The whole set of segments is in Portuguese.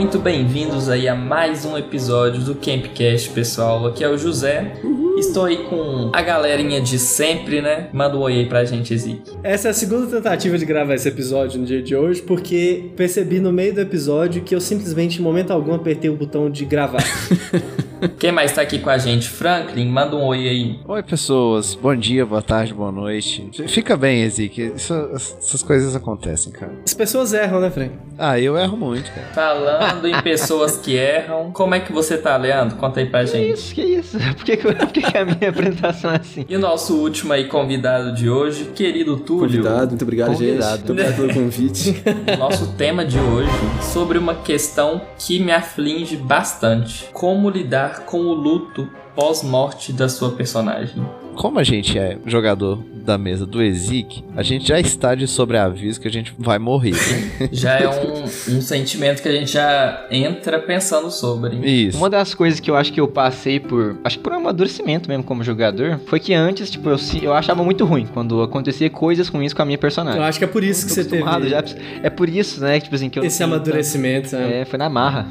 muito bem-vindos aí a mais um episódio do Campcast, pessoal. Aqui é o José. Estou aí com a galerinha de sempre, né? Manda um oi aí pra gente, Ezik. Essa é a segunda tentativa de gravar esse episódio no dia de hoje, porque percebi no meio do episódio que eu simplesmente, em momento algum, apertei o botão de gravar. Quem mais tá aqui com a gente? Franklin, manda um oi aí. Oi, pessoas. Bom dia, boa tarde, boa noite. Fica bem, Ezik. Isso, essas coisas acontecem, cara. As pessoas erram, né, Frank? Ah, eu erro muito, cara. Falando em pessoas que erram, como é que você tá, Leandro? Conta aí pra Que gente. isso, que isso? Por que, por que a minha apresentação é assim? E o nosso último aí convidado de hoje, querido Túlio. Convidado, muito obrigado, Convidado. gente. Muito obrigado pelo convite. O nosso tema de hoje sobre uma questão que me aflige bastante: como lidar com o luto pós-morte da sua personagem. Como a gente é jogador da mesa do Ezik, a gente já está de sobreaviso que a gente vai morrer. Já é um, um sentimento que a gente já entra pensando sobre. Isso. Uma das coisas que eu acho que eu passei por, acho que por um amadurecimento mesmo como jogador, foi que antes, tipo, eu, eu achava muito ruim quando acontecia coisas ruins com a minha personagem. Eu acho que é por isso que você teve já, é por isso, né, tipo assim, que eu esse amadurecimento. tanto- né? É, foi na marra.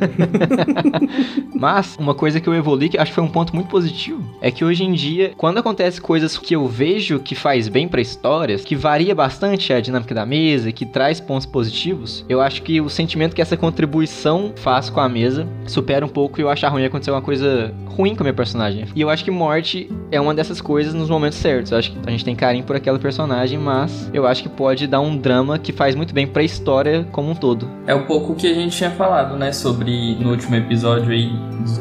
Mas uma coisa que eu evolui, que acho que foi um ponto muito positivo, é que hoje em dia, quando acontece coisas que eu vejo que faz bem pra histórias, que varia bastante a dinâmica da mesa, que traz pontos positivos, eu acho que o sentimento que essa contribuição faz com a mesa supera um pouco e eu achar ruim acontecer uma coisa ruim com a minha personagem. E eu acho que morte é uma dessas coisas nos momentos certos. Eu acho que a gente tem carinho por aquela personagem, mas eu acho que pode dar um drama que faz muito bem pra história como um todo. É um pouco o que a gente tinha falado, né? Sobre no último episódio aí,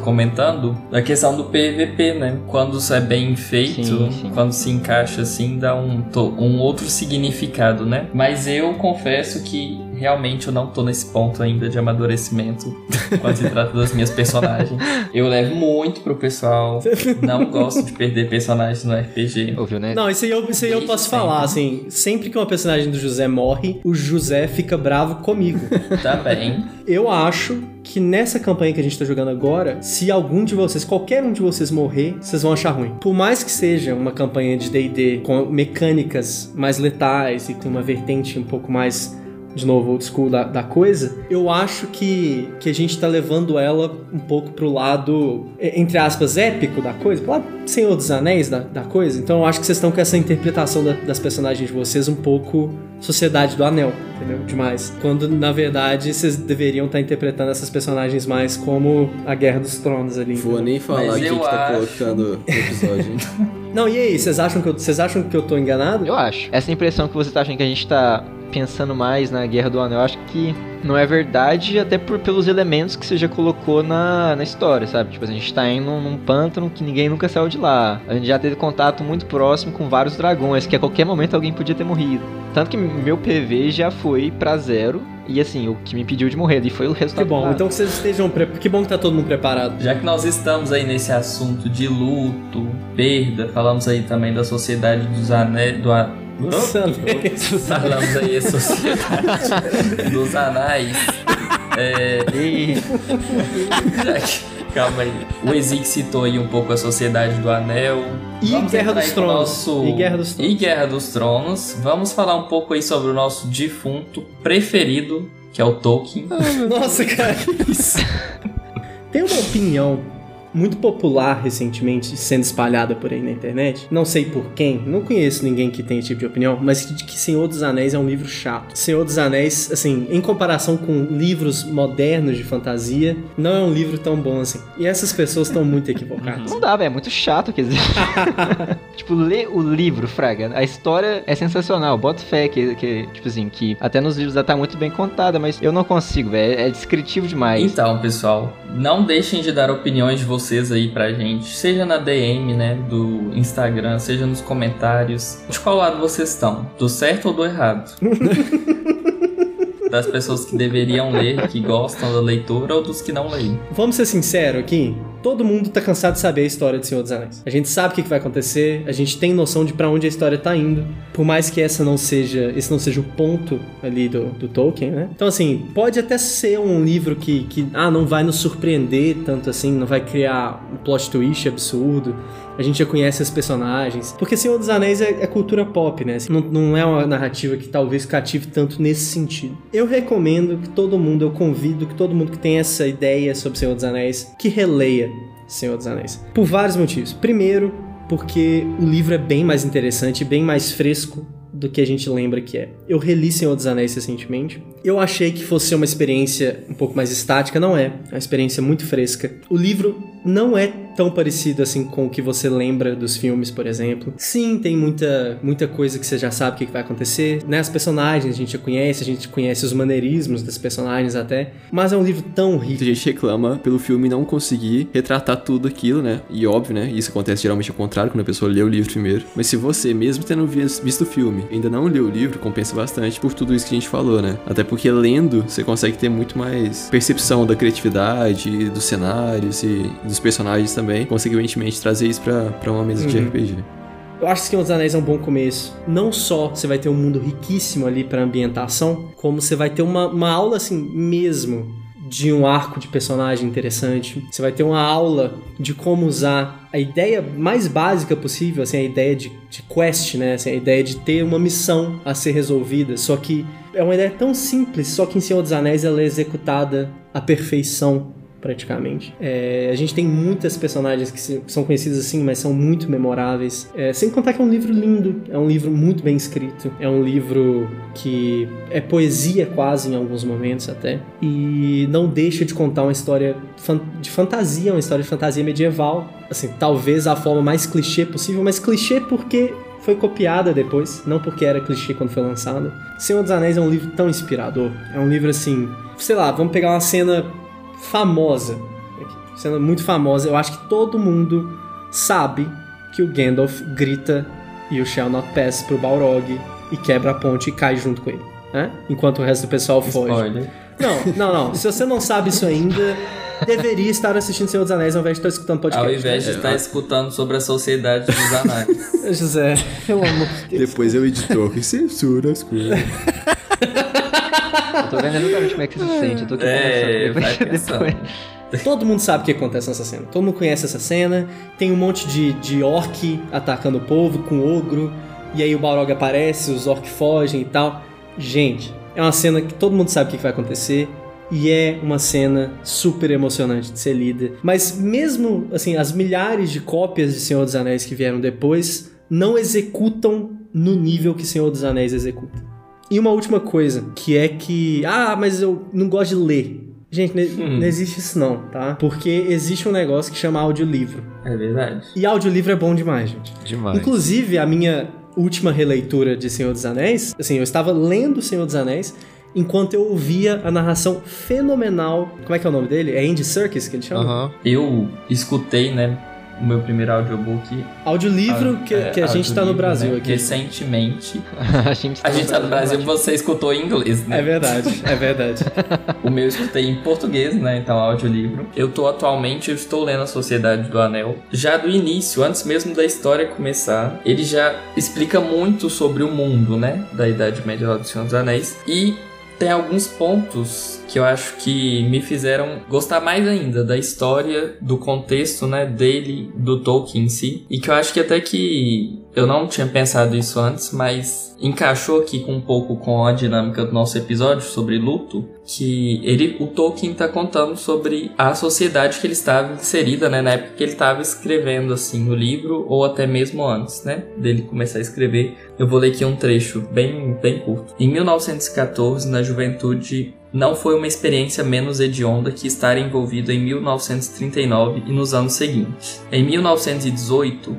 comentando, da questão do PVP, né? Quando isso é bem feito, Sim, sim. quando se encaixa assim, dá um, um outro significado, né? Mas eu confesso que realmente eu não tô nesse ponto ainda de amadurecimento quando se trata das minhas personagens. Eu levo muito pro pessoal, não gosto de perder personagens no RPG. Ouviu, né? Não, isso aí, eu, isso aí eu posso sempre. falar, assim, sempre que uma personagem do José morre, o José fica bravo comigo. Tá bem. Eu acho que nessa campanha que a gente tá jogando agora, se algum de vocês, qualquer um de vocês morrer, vocês vão achar ruim. Por mais que seja uma campanha de D&D com mecânicas mais letais e com uma vertente um pouco mais de novo, old school da, da coisa, eu acho que, que a gente tá levando ela um pouco pro lado, entre aspas, épico da coisa, pro lado Senhor dos Anéis da, da coisa. Então eu acho que vocês estão com essa interpretação da- das personagens de vocês um pouco Sociedade do Anel, entendeu? Demais. Quando, na verdade, vocês deveriam estar interpretando essas personagens mais como a Guerra dos Tronos ali. Vou entendeu? nem falar Mas quem eu que tá acho- colocando no episódio. hein? Não, e aí, vocês acham, que eu, vocês acham que eu tô enganado? Eu acho. Essa impressão que você tá achando que a gente tá pensando mais na Guerra do Anel, eu acho que não é verdade, até por, pelos elementos que você já colocou na, na história, sabe? Tipo, a gente tá indo num, pântano que ninguém nunca saiu de lá. A gente já teve contato muito próximo com vários dragões, que a qualquer momento alguém podia ter morrido. Tanto que meu PV já foi pra zero. E assim, o que me impediu de morrer ali foi o Que resultado. bom, claro. então que vocês estejam pre... Que bom que tá todo mundo preparado. Já que nós estamos aí nesse assunto de luto, perda, falamos aí também da sociedade dos anéis. Do a... Falamos aí a sociedade dos anais. É, E- Calma aí. O Ezik citou aí um pouco a Sociedade do Anel. E Vamos Guerra dos Tronos. nosso- E Guerra dos Tronos. E Guerra dos Tronos. Vamos falar um pouco aí sobre o nosso defunto preferido, que é o Tolkien. Nossa, cara, que isso. Tem uma opinião muito popular recentemente sendo espalhada por aí na internet. Não sei por quem, não conheço ninguém que tenha esse tipo de opinião, mas de que Senhor dos Anéis é um livro chato. Senhor dos Anéis, assim, em comparação com livros modernos de fantasia, não é um livro tão bom assim. E essas pessoas estão muito equivocadas. Não dá, velho, é muito chato, quer dizer. tipo, lê o livro, Fraga. A história é sensacional. Bota fé que, que, tipo assim, que até nos livros já tá muito bem contada, mas eu não consigo, velho. É descritivo demais. Então, pessoal, não deixem de dar opiniões de vocês aí pra gente, seja na DM, né, do Instagram, seja nos comentários. De qual lado vocês estão? Do certo ou do errado? das pessoas que deveriam ler, que gostam da leitura, ou dos que não leem? Vamos ser sinceros aqui. Todo mundo tá cansado de saber a história de Senhor dos Anéis. A gente sabe o que, vai acontecer, a gente tem noção de pra onde a história tá indo. Por mais que essa não seja, esse não seja o ponto ali do, do Tolkien, né? Então, assim, pode até ser um livro que, que, ah, não vai nos surpreender tanto assim, não vai criar um plot twist absurdo. A gente já conhece as personagens. Porque Senhor dos Anéis é, é cultura pop, né? Não, não é uma narrativa que talvez cative tanto nesse sentido. Eu recomendo que todo mundo, eu convido que todo mundo que tem essa ideia sobre Senhor dos Anéis, que releia Senhor dos Anéis. Por vários motivos. Primeiro, porque o livro é bem mais interessante, bem mais fresco do que a gente lembra que é. Eu reli Senhor dos Anéis recentemente. Eu achei que fosse uma experiência um pouco mais estática, não é. É uma experiência muito fresca. O livro não é tão parecido assim com o que você lembra dos filmes, por exemplo. Sim, tem muita, muita coisa que você já sabe o que vai acontecer, né? As personagens a gente já conhece, a gente conhece os maneirismos das personagens até, mas é um livro tão rico. Muita gente reclama pelo filme não conseguir retratar tudo aquilo, né? E óbvio, né? Isso acontece geralmente ao contrário, quando a pessoa lê o livro primeiro. Mas se você, mesmo tendo visto o filme, ainda não leu o livro, compensa bastante por tudo isso que a gente falou, né? Até porque lendo, você consegue ter muito mais percepção da criatividade, dos cenários e dos personagens também. Consequentemente, trazer isso pra, pra uma mesa de Uhum. RPG. Eu acho que Senhor dos Anéis é um bom começo. Não só você vai ter um mundo riquíssimo ali pra ambientação, como você vai ter uma, uma aula assim mesmo de um arco de personagem interessante. Você vai ter uma aula de como usar a ideia mais básica possível, assim, a ideia de, de quest, né? Assim, a ideia de ter uma missão a ser resolvida. Só que é uma ideia tão simples, só que em Senhor dos Anéis ela é executada à perfeição praticamente. É, a gente tem muitas personagens que são conhecidas assim, mas são muito memoráveis. É, sem contar que é um livro lindo, é um livro muito bem escrito, é um livro que é poesia quase em alguns momentos até, e não deixa de contar uma história de fantasia, uma história de fantasia medieval. Assim, talvez a forma mais clichê possível, mas clichê porque foi copiada depois, não porque era clichê quando foi lançada. Senhor dos Anéis é um livro tão inspirador. É um livro assim, sei lá, vamos pegar uma cena famosa, cena muito famosa. Eu acho que todo mundo sabe que o Gandalf grita e o Shall Not Pass pro Balrog e quebra a ponte e cai junto com ele, né? Enquanto o resto do pessoal foge. Não, não, não. Se você não sabe isso ainda, deveria estar assistindo Senhor dos Anéis ao invés de estar escutando podcast. Ao invés de estar escutando sobre a sociedade dos análises. José, pelo amor de Deus. Depois eu editor que censura as coisas. Eu tô vendo exatamente como é que você se sente. Eu tô aqui É, vai Depois-. Todo mundo sabe o que acontece nessa cena. Todo mundo conhece essa cena. Tem um monte de, de orc atacando o povo com ogro. E aí o Balrog aparece, os orc fogem e tal. Gente, é uma cena que todo mundo sabe o que vai acontecer. E é uma cena super emocionante de ser lida. Mas mesmo, assim, as milhares de cópias de Senhor dos Anéis que vieram depois não executam no nível que Senhor dos Anéis executa. E uma última coisa, que é que, ah, mas eu não gosto de ler. Gente, ne- não existe isso não, tá? Porque existe um negócio que chama audiolivro. É verdade. E audiolivro é bom demais, gente. Demais. Inclusive, a minha última releitura de Senhor dos Anéis, assim, eu estava lendo Senhor dos Anéis enquanto eu ouvia a narração fenomenal. Como é que é o nome dele? É Andy Serkis que ele chama? Aham. Eu escutei, né, o meu primeiro audiobook. Audiolivro que, é, que a gente tá no Brasil né, aqui. Recentemente. a gente A gente tá no Brasil, você escutou em inglês, né? É verdade, é verdade. O meu eu escutei em português, né? Então, audiolivro. Eu tô atualmente, eu estou lendo a Sociedade do Anel. Já do início, antes mesmo da história começar, ele já explica muito sobre o mundo, né? Da Idade Média lá do Senhor dos Anéis. E tem alguns pontos que eu acho que me fizeram gostar mais ainda da história, do contexto, né, dele, do Tolkien em si, e que eu acho que até que eu não tinha pensado isso antes, mas encaixou aqui com um pouco com a dinâmica do nosso episódio sobre luto, que ele, o Tolkien tá contando sobre a sociedade que ele estava inserida, né, na época que ele estava escrevendo assim o livro ou até mesmo antes, né, dele começar a escrever. Eu vou ler aqui um trecho bem bem curto. Em 1914, na juventude não foi uma experiência menos hedionda que estar envolvido em 1939 e nos anos seguintes. Em 1918,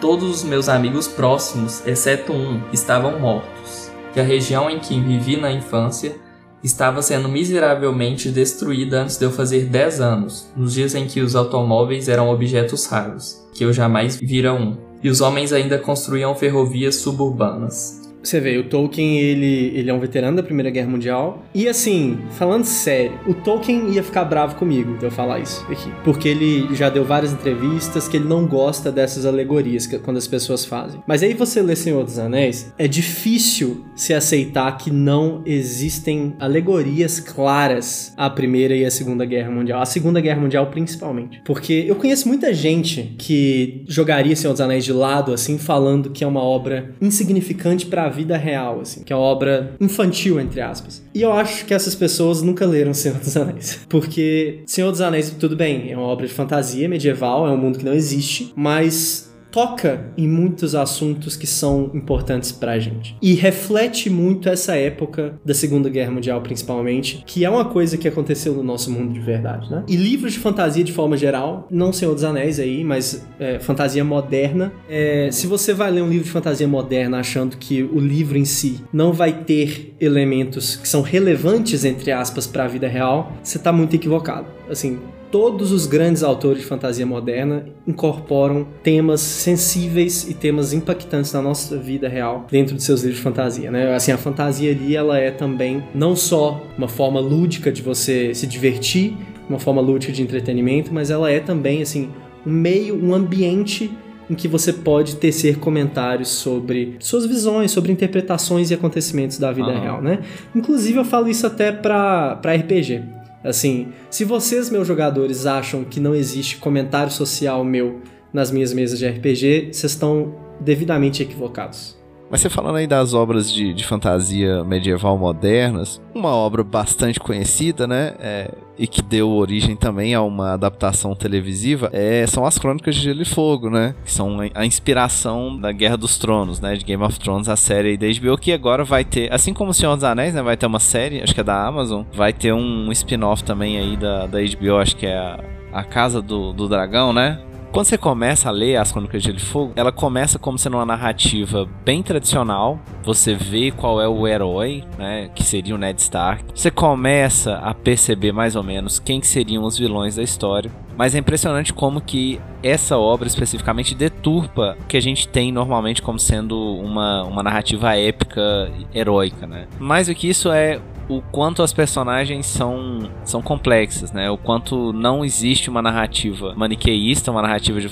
todos os meus amigos próximos, exceto um, estavam mortos. E a região em que vivi na infância estava sendo miseravelmente destruída antes de eu fazer 10 anos, nos dias em que os automóveis eram objetos raros, que eu jamais vira um. E os homens ainda construíam ferrovias suburbanas. Você vê, o Tolkien, ele, ele é um veterano da Primeira Guerra Mundial. E assim, falando sério, o Tolkien ia ficar bravo comigo de eu falar isso aqui. Porque ele já deu várias entrevistas que ele não gosta dessas alegorias que, quando as pessoas fazem. Mas aí você lê Senhor dos Anéis, é difícil se aceitar que não existem alegorias claras à Primeira e à Segunda Guerra Mundial. A Segunda Guerra Mundial, principalmente. Porque eu conheço muita gente que jogaria Senhor dos Anéis de lado, assim, falando que é uma obra insignificante para vida real, assim, que é uma obra infantil, entre aspas. E eu acho que essas pessoas nunca leram Senhor dos Anéis. Porque Senhor dos Anéis, tudo bem, é uma obra de fantasia medieval, é um mundo que não existe, mas toca em muitos assuntos que são importantes pra gente. E reflete muito essa época da Segunda Guerra Mundial, principalmente, que é uma coisa que aconteceu no nosso mundo de verdade, né? E livros de fantasia de forma geral, não Senhor dos Anéis aí, mas é, fantasia moderna. É, se você vai ler um livro de fantasia moderna achando que o livro em si não vai ter elementos que são relevantes, entre aspas, para a vida real, você tá muito equivocado. Assim, todos os grandes autores de fantasia moderna incorporam temas sensíveis e temas impactantes na nossa vida real dentro de seus livros de fantasia, né? Assim, a fantasia ali, ela é também não só uma forma lúdica de você se divertir, uma forma lúdica de entretenimento, mas ela é também, assim, um meio, um ambiente em que você pode tecer comentários sobre suas visões, sobre interpretações e acontecimentos da vida Aham. real, né? Inclusive eu falo isso até pra RPG. Assim, se vocês, meus jogadores, acham que não existe comentário social meu nas minhas mesas de RPG, vocês estão devidamente equivocados. Mas você falando aí das obras de, de fantasia medieval modernas, uma obra bastante conhecida, né? é, e que deu origem também a uma adaptação televisiva, é, são as Crônicas de Gelo e Fogo, né? Que são a- inspiração da Guerra dos Tronos, né? De Game of Thrones, a série da HBO, que agora vai ter, assim como o Senhor dos Anéis, né? Vai ter uma série, acho que é da Amazon, vai ter um spin-off também aí da, da HBO, acho que é a, a Casa do, do Dragão, né? Quando você começa a ler as Crônicas de Gelo e Fogo, ela começa como sendo uma narrativa bem tradicional. Você vê qual é o herói, né, que seria o Ned Stark. Você começa a perceber mais ou menos quem que seriam os vilões da história. Mas é impressionante como que essa obra especificamente deturpa o que a gente tem normalmente como sendo uma, uma narrativa épica heróica, né? Mais do que isso é o quanto as personagens são, são complexas, né? O quanto não existe uma narrativa maniqueísta, uma narrativa de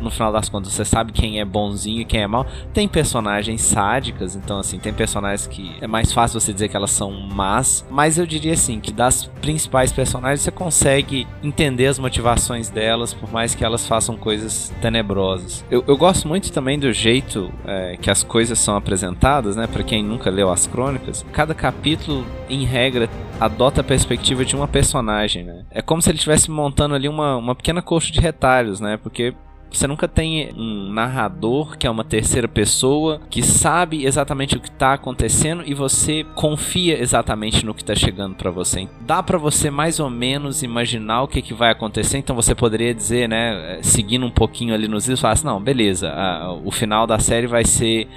no final das contas você sabe quem é bonzinho e quem é mal. Tem personagens sádicas, então assim, tem personagens que é mais fácil você dizer que elas são más, mas eu diria assim que das principais personagens você consegue entender as motivações delas, por mais que elas façam coisas tenebrosas. Eu, eu gosto muito também do jeito é, que as coisas são apresentadas, né? Para quem nunca leu as crônicas, cada capítulo em regra, adota a perspectiva de uma personagem, né? É como se ele estivesse montando ali uma, uma pequena coxa de retalhos, né? Porque você nunca tem um narrador que é uma terceira pessoa que sabe exatamente o que está acontecendo e você confia exatamente no que está chegando para você. Dá para você mais ou menos imaginar o que, que vai acontecer, então você poderia dizer, né, seguindo um pouquinho ali nos livros, falar assim, não, beleza, a- o final da série vai ser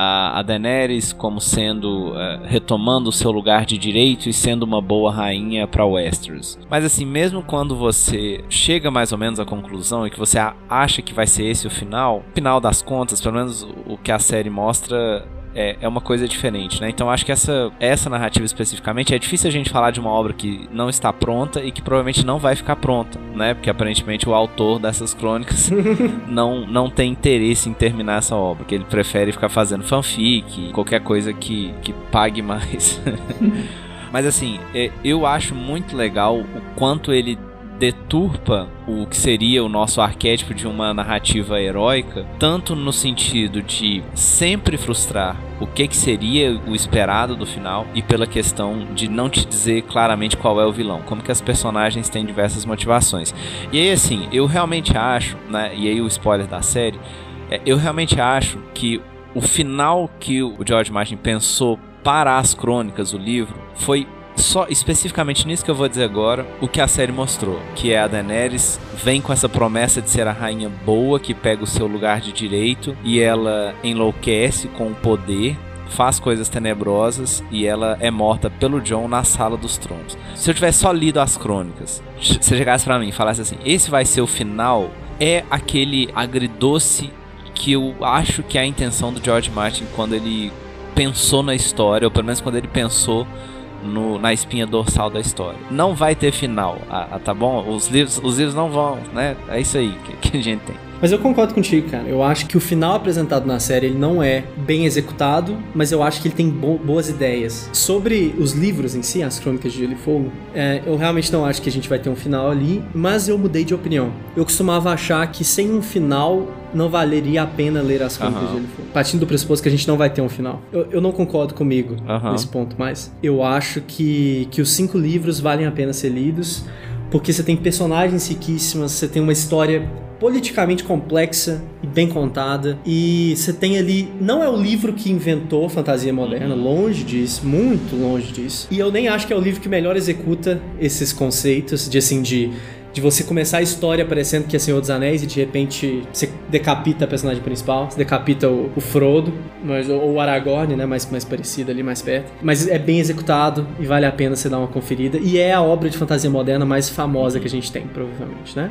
a, a Daenerys como sendo eh, retomando o seu lugar de direito e sendo uma boa rainha para Westeros. Mas assim, mesmo quando você chega mais ou menos à conclusão e que você acha que vai ser esse o final, final das contas, pelo menos o que a série mostra é, é uma coisa diferente, né? Então acho que essa, essa narrativa especificamente é difícil a gente falar de uma obra que não está pronta e que provavelmente não vai ficar pronta, né? Porque aparentemente o autor dessas crônicas não, não tem interesse em terminar essa obra, que ele prefere ficar fazendo fanfic, qualquer coisa que, que pague mais. Mas assim, é, eu acho muito legal o quanto ele deturpa o que seria o nosso arquétipo de uma narrativa heróica, tanto no sentido de sempre frustrar o que, que seria o esperado do final e pela questão de não te dizer claramente qual é o vilão, como que as personagens têm diversas motivações. E aí assim, eu realmente acho, né, e aí o spoiler da série, é, eu realmente acho que o final que o George Martin pensou para as crônicas, o livro, foi só especificamente nisso que eu vou dizer agora, o que a série mostrou, que é a Daenerys vem com essa promessa de ser a rainha boa que pega o seu lugar de direito e ela enlouquece com o poder faz coisas tenebrosas e ela é morta pelo John na sala dos tronos. Se eu tivesse só lido as crônicas, se chegasse pra mim e falasse assim, esse vai ser o final, é aquele agridoce que eu acho que é a intenção do George Martin quando ele pensou na história, ou pelo menos quando ele pensou no, na espinha dorsal da história. Não vai ter final, ah, ah, tá bom? Os livros, os livros não vão, né? É isso aí que, que a gente tem. Mas eu concordo contigo, cara. Eu acho que o final apresentado na série ele não é bem executado, mas eu acho que ele tem bo boas ideias. Sobre os livros em si, as Crônicas de Gelo e Fogo, é, eu realmente não acho que a gente vai ter um final ali, mas eu mudei de opinião. Eu costumava achar que sem um final não valeria a pena ler as Crônicas uhum. de Gelo e Fogo. Partindo do pressuposto que a gente não vai ter um final. Eu, eu não concordo comigo uhum. nesse ponto, mas eu acho que, que os cinco livros valem a pena ser lidos porque você tem personagens riquíssimas, você tem uma história politicamente complexa e bem contada. E você tem ali. Não é o livro que inventou fantasia moderna, uhum. longe disso, muito longe disso. E eu nem acho que é o livro que melhor executa esses conceitos de assim, de. De você começar a história parecendo que é Senhor dos Anéis e de repente você decapita a personagem principal, você decapita o, o Frodo, mas, ou o Aragorn, né? Mais, mais parecido ali, mais perto. Mas é bem executado e vale a pena você dar uma conferida. E é a obra de fantasia moderna mais famosa que a gente tem, provavelmente, né?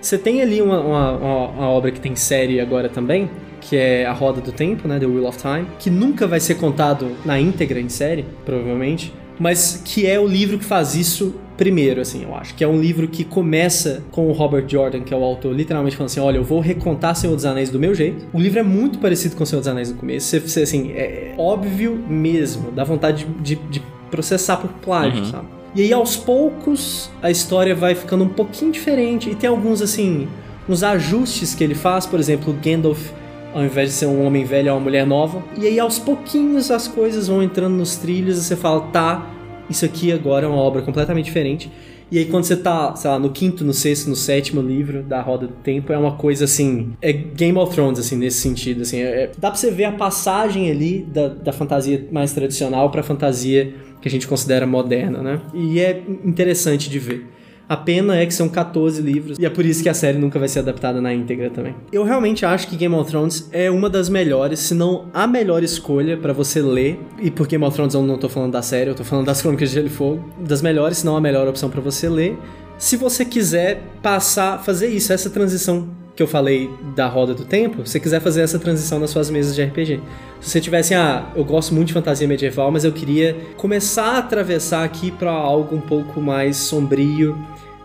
Você tem ali uma, uma, uma, uma, obra que tem série agora também, que é A Roda do Tempo, né? The Wheel of Time, que nunca vai ser contado na íntegra em série, provavelmente, mas que é o livro que faz isso primeiro, assim, eu acho. Que é um livro que começa com o Robert Jordan, que é o autor, literalmente falando assim: olha, eu vou recontar Senhor dos Anéis do meu jeito. O livro é muito parecido com Senhor dos Anéis no começo. Você, você assim, é óbvio mesmo, dá vontade de, de, de processar por plágio, uhum. sabe? E aí aos poucos a história vai ficando um pouquinho diferente e tem alguns assim, uns ajustes que ele faz, por exemplo, o Gandalf ao invés de ser um homem velho é uma mulher nova. E aí aos pouquinhos as coisas vão entrando nos trilhos e você fala, tá, isso aqui agora é uma obra completamente diferente. E aí quando você tá, sei lá, no quinto, no sexto, no sétimo livro da Roda do Tempo, é uma coisa assim, é Game of Thrones, assim, nesse sentido, assim. É, dá pra você ver a passagem ali da, da fantasia mais tradicional pra fantasia que a gente considera moderna, né? E é interessante de ver. A pena é que são 14 livros e é por isso que a série nunca vai ser adaptada na íntegra também. Eu realmente acho que Game of Thrones é uma das melhores, se não a melhor escolha para você ler. E por Game of Thrones eu não tô falando da série, eu tô falando das Crônicas de Gelo e Fogo. Das melhores, se não a melhor opção para você ler. Se você quiser passar, fazer isso, essa transição que eu falei da roda do tempo, se você quiser fazer essa transição nas suas mesas de RPG. Se você tivesse, ah, eu gosto muito de fantasia medieval, mas eu queria começar a atravessar aqui para algo um pouco mais sombrio,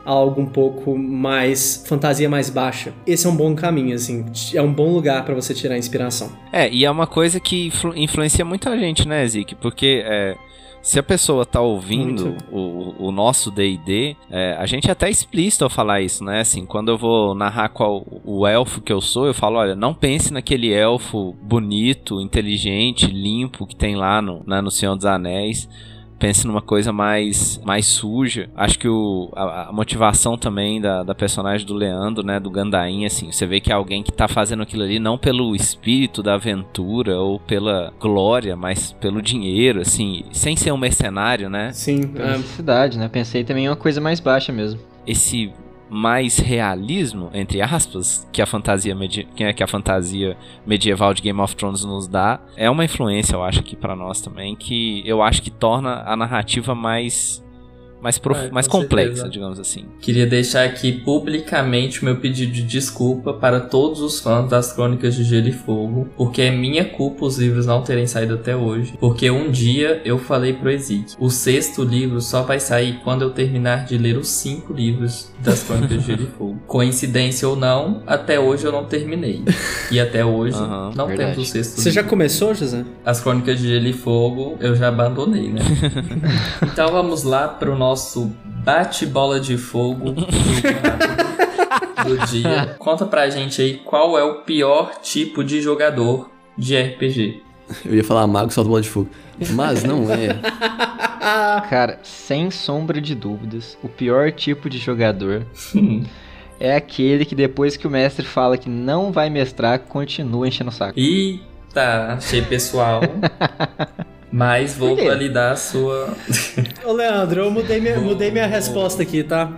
algo um pouco mais fantasia mais baixa. Esse é um bom caminho, assim, é um bom lugar para você tirar inspiração. É, e é uma coisa que influ influencia muita gente, né, Zik? Porque é, se a pessoa tá ouvindo o, o, nosso D&D, é, a gente é até explícito ao falar isso, né? Assim, quando eu vou narrar qual o elfo que eu sou, eu falo, olha, não pense naquele elfo bonito, inteligente, limpo que tem lá no, né, no Senhor dos Anéis pense numa coisa mais, mais suja. Acho que o, a, a, motivação também da, da personagem do Leandro, né, do Gandain, assim, você vê que é alguém que tá fazendo aquilo ali não pelo espírito da aventura ou pela glória, mas pelo dinheiro, assim, sem ser um mercenário, né? Sim, pela necessidade, né? Pensei também em uma coisa mais baixa mesmo. Esse mais realismo, entre aspas, que a fantasia que a fantasia medieval de Game of Thrones nos dá, é uma influência, eu acho, aqui para nós também, que eu acho que torna a narrativa mais mais, prof... é, mais complexa, certeza. digamos assim. Queria deixar aqui publicamente o meu pedido de desculpa para todos os fãs das Crônicas de Gelo e Fogo, porque é minha culpa os livros não terem saído até hoje. Porque um dia eu falei pro Ezik, o sexto livro só vai sair quando eu terminar de ler os cinco livros das Crônicas de Gelo e Fogo. Coincidência ou não, até hoje eu não terminei. E até hoje uhum, não verdade. temos o sexto Você livro. já começou, José? As Crônicas de Gelo e Fogo eu já abandonei, né? então vamos lá pro nosso nosso bate-bola de fogo do, do dia. Conta pra gente aí qual é o pior tipo de jogador de RPG. Eu ia falar mago solta bola de fogo. Mas não é. Cara, sem sombra de dúvidas, o pior tipo de jogador é aquele que depois que o mestre fala que não vai mestrar, continua enchendo o saco. Eita, achei pessoal. Mas vou validar a sua. Ô, Leandro, eu mudei minha, vou, mudei minha vou... resposta aqui, tá?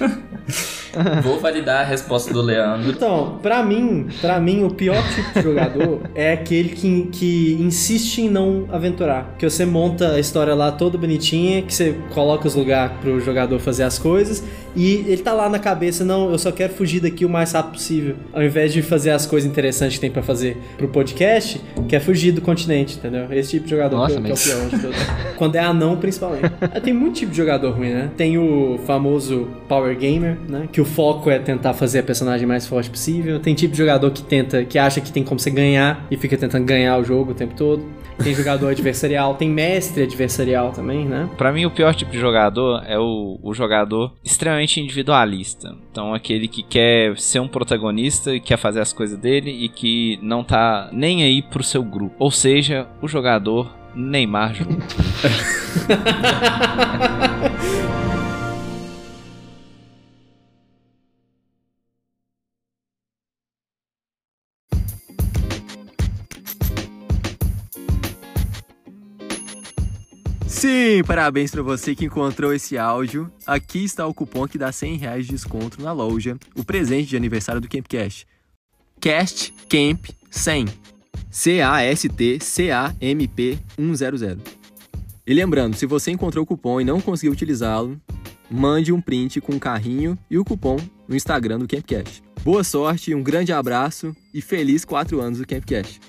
Vou validar a resposta do Leandro. Então, para mim, para mim o pior tipo de jogador é aquele que, que insiste em não aventurar. Que você monta a história lá toda bonitinha, que você coloca os lugares pro jogador fazer as coisas E ele tá lá na cabeça, não, eu só quero fugir daqui o mais rápido possível. Ao invés de fazer as coisas interessantes que tem pra fazer pro podcast, quer fugir do continente, entendeu? Esse tipo de jogador Nossa, que, mas- que é o pior de todos. Quando é anão, principalmente. Ah, Tem muito tipo de jogador ruim, né? Tem o famoso Power Gamer, né? Que o foco é tentar fazer a personagem mais forte possível. Tem tipo de jogador que tenta, que acha que tem como você ganhar e fica tentando ganhar o jogo o tempo todo. Tem jogador adversarial, tem mestre adversarial também, né? Pra mim, o pior tipo de jogador é o, o jogador extremamente individualista. Então, aquele que quer ser um protagonista e quer fazer as coisas dele e que não tá nem aí pro seu grupo. Ou seja, o jogador Neymar Júnior. Sim, parabéns pra você que encontrou esse áudio. Aqui está o cupom que dá 100 reais de desconto na loja. O presente de aniversário do Campcast. Cast Camp 100. C-A-S-T-C-A-M-P 100. E lembrando, se você encontrou o cupom e não conseguiu utilizá-lo, mande um print com o carrinho e o cupom no Instagram do Campcast. Boa sorte, um grande abraço e feliz 4 anos do Campcast.